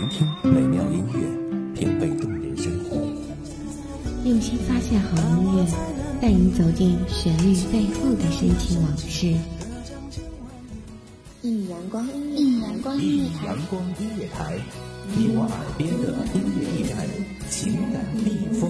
聆听美妙音乐，品味动人生活。用心发现好音乐，带你走进旋律背后的深情往事。一阳光，一阳光音乐台，阳光音乐台，你我耳边的音乐驿站，情感避风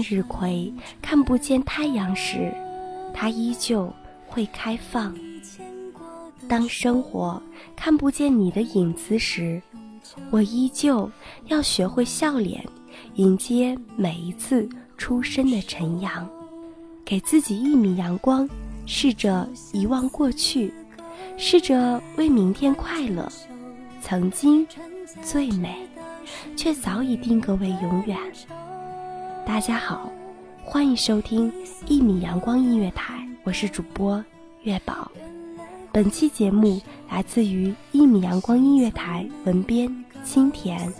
日葵看不见太阳时，它依旧会开放；当生活看不见你的影子时，我依旧要学会笑脸，迎接每一次初生的晨阳。给自己一米阳光，试着遗忘过去，试着为明天快乐。曾经最美，却早已定格为永远。大家好，欢迎收听一米阳光音乐台，我是主播月宝。本期节目来自于一米阳光音乐台文编清甜。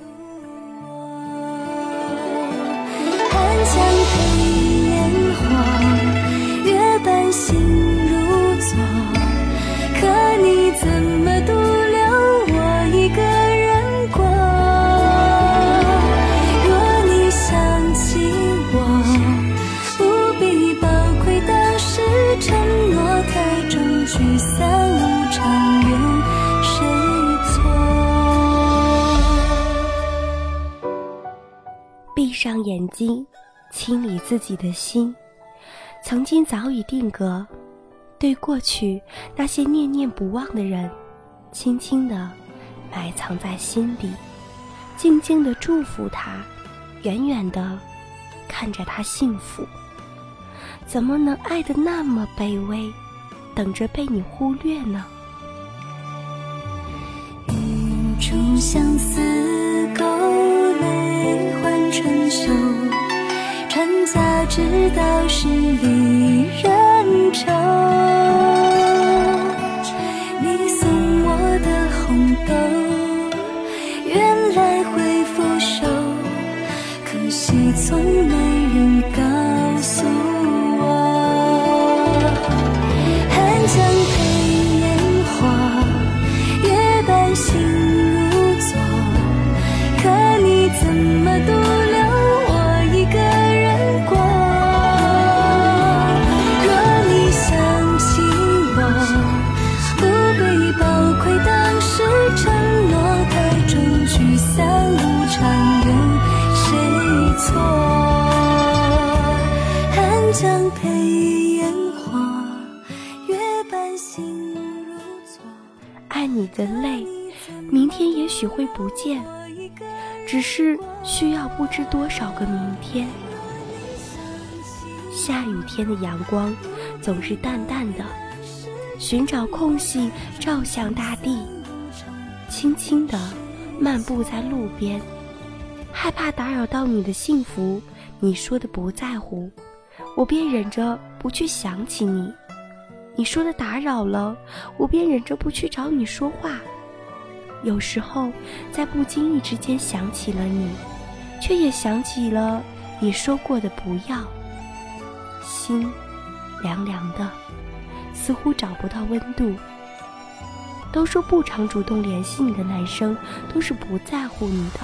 睛，清理自己的心。曾经早已定格，对过去那些念念不忘的人，轻轻地埋藏在心底，静静地祝福他，远远地看着他幸福。怎么能爱得那么卑微，等着被你忽略呢？一株相思春秋，船家之道是离人愁。你送我的红豆，原来会腐朽，可惜从没许会不见，只是需要不知多少个明天。下雨天的阳光总是淡淡的，寻找空隙照向大地，轻轻地漫步在路边，害怕打扰到你的幸福，你说的不在乎，我便忍着不去想起你。你说的打扰了，我便忍着不去找你说话。有时候，在不经意之间想起了你，却也想起了你说过的不要。心凉凉的，似乎找不到温度。都说不常主动联系你的男生都是不在乎你的，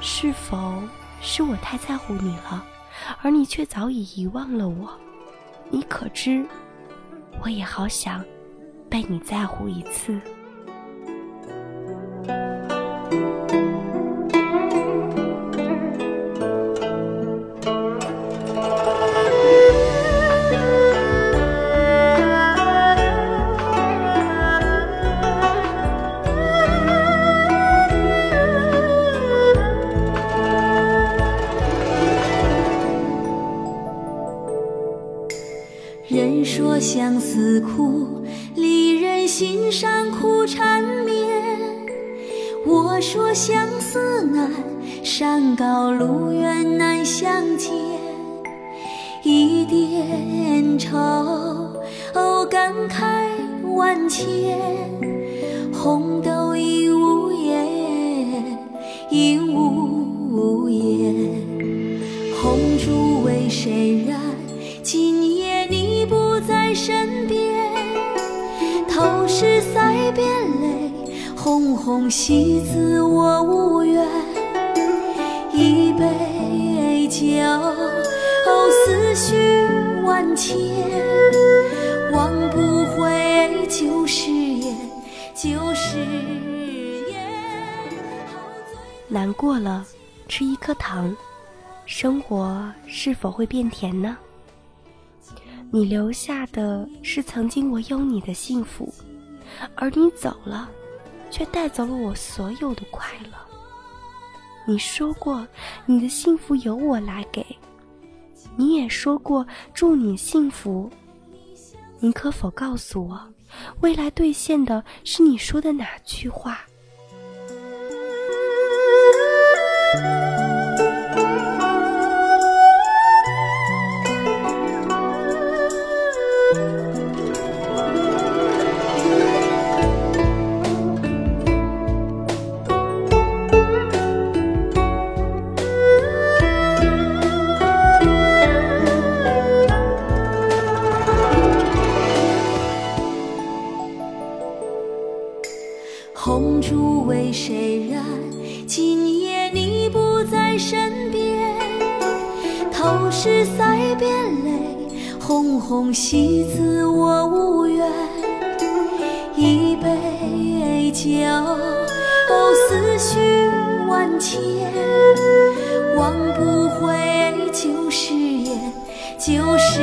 是否是我太在乎你了，而你却早已遗忘了我。你可知，我也好想被你在乎一次。说相思难，山高路远难相见。一点愁，哦感慨万千。红豆应无言，应无言。红烛为谁燃？今夜你不在身边，头是塞边泪，红红喜字我无缘。一杯酒，思绪万千，忘不回旧誓言，旧誓言。难过了，吃一颗糖，生活是否会变甜呢？你留下的是曾经我有你的幸福，而你走了，却带走了我所有的快乐。你说过你的幸福由我来给，你也说过祝你幸福。你可否告诉我，未来兑现的是你说的哪句话？红红喜字我无缘，一杯酒，思绪万千，忘不回旧誓言，旧誓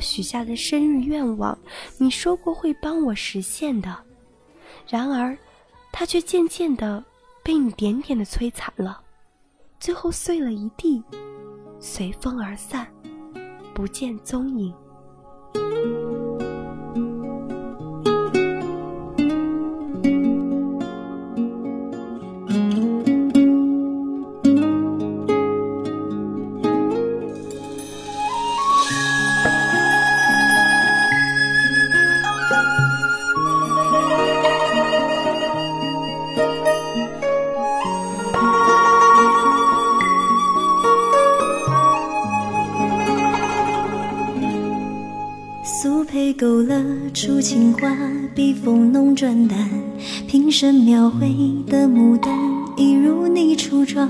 许下的生日愿望，你说过会帮我实现的，然而，它却渐渐的被你点点的摧残了，最后碎了一地，随风而散，不见踪影。勾勒出情花，笔锋浓转淡，平生描绘的牡丹，一如你初妆。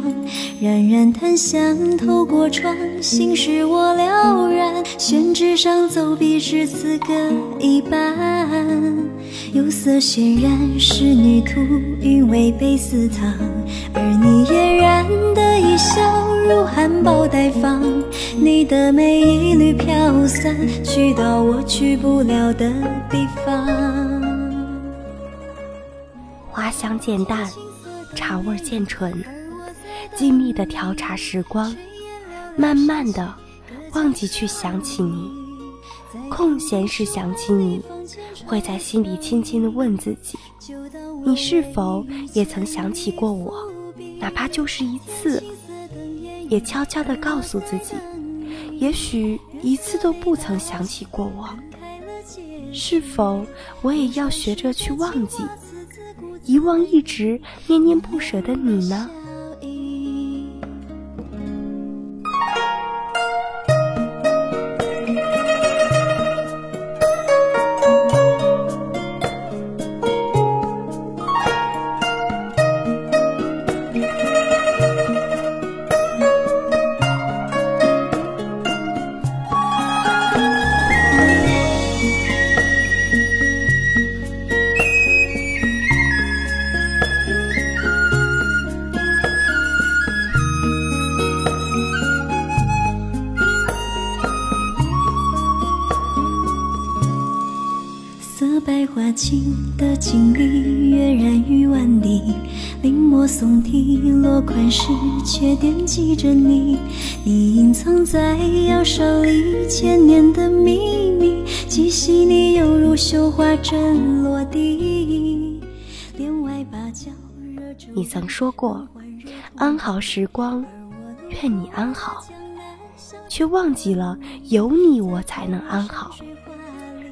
冉冉檀香透过窗，心事我了然。宣纸上走笔至此歌一半，釉色渲染仕女图，韵味被私藏，而你嫣然的一笑。如含苞待放，你的美一缕飘散，去到我去不了的地方。花香渐淡，茶味渐醇，静谧的调茶时光，慢慢的忘记去想起你。空闲时想起你，会在心里轻轻的问自己：你是否也曾想起过我？哪怕就是一次，也悄悄地告诉自己，也许一次都不曾想起过往。是否我也要学着去忘记，遗忘一直念念不舍的你呢？情的经历跃然于万里，临摹诵题落款时，却惦记着你。你隐藏在腰上里千年的秘密，既细腻犹如绣花针落地。帘外芭蕉惹出你曾说过，安好时光，愿你安好，却忘记了有你我才能安好。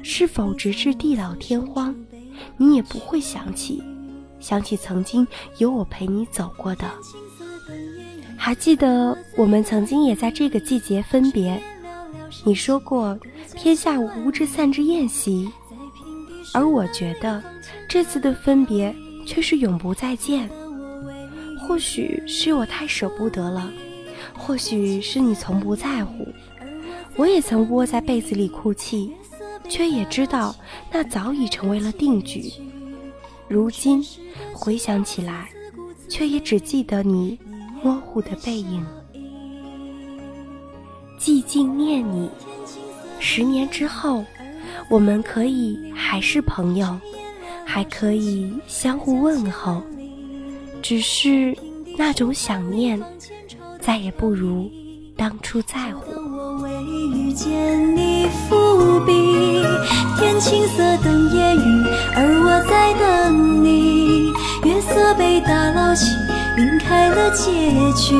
是否直至地老天荒，你也不会想起，想起曾经有我陪你走过的？还记得我们曾经也在这个季节分别。你说过天下无之散之宴席，而我觉得这次的分别却是永不再见。或许是我太舍不得了，或许是你从不在乎。我也曾窝在被子里哭泣。却也知道，那早已成为了定局。如今回想起来，却也只记得你模糊的背影。寂静念你，十年之后，我们可以还是朋友，还可以相互问候。只是那种想念，再也不如当初在乎。见你伏笔，天青色等烟雨，而我在等你。月色被打捞起，晕开了结局。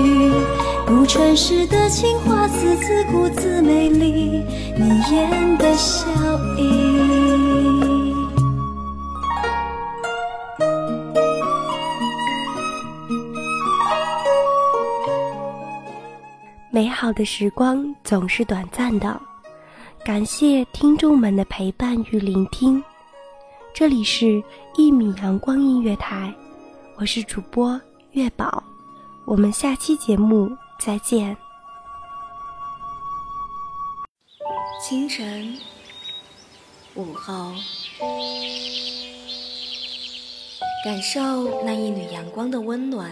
如传世的青花瓷，自顾自美丽，你眼的笑意。美好的时光总是短暂的，感谢听众们的陪伴与聆听。这里是《一米阳光音乐台》，我是主播月宝，我们下期节目再见。清晨，午后，感受那一缕阳光的温暖，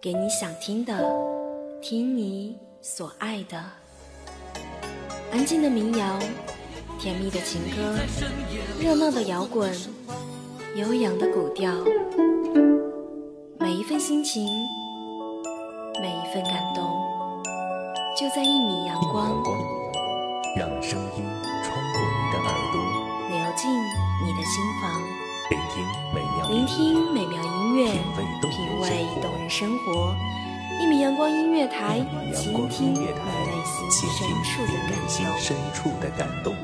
给你想听的，听你。所爱的，安静的民谣，甜蜜的情歌，热闹的摇滚，悠扬的古调，每一份心情，每一份感动，就在一米阳光，让声音穿过你的耳朵，流进你的心房，聆听美妙，聆听美妙音乐，品味动人生活。一米阳光音乐台，倾听你内心深处的感动。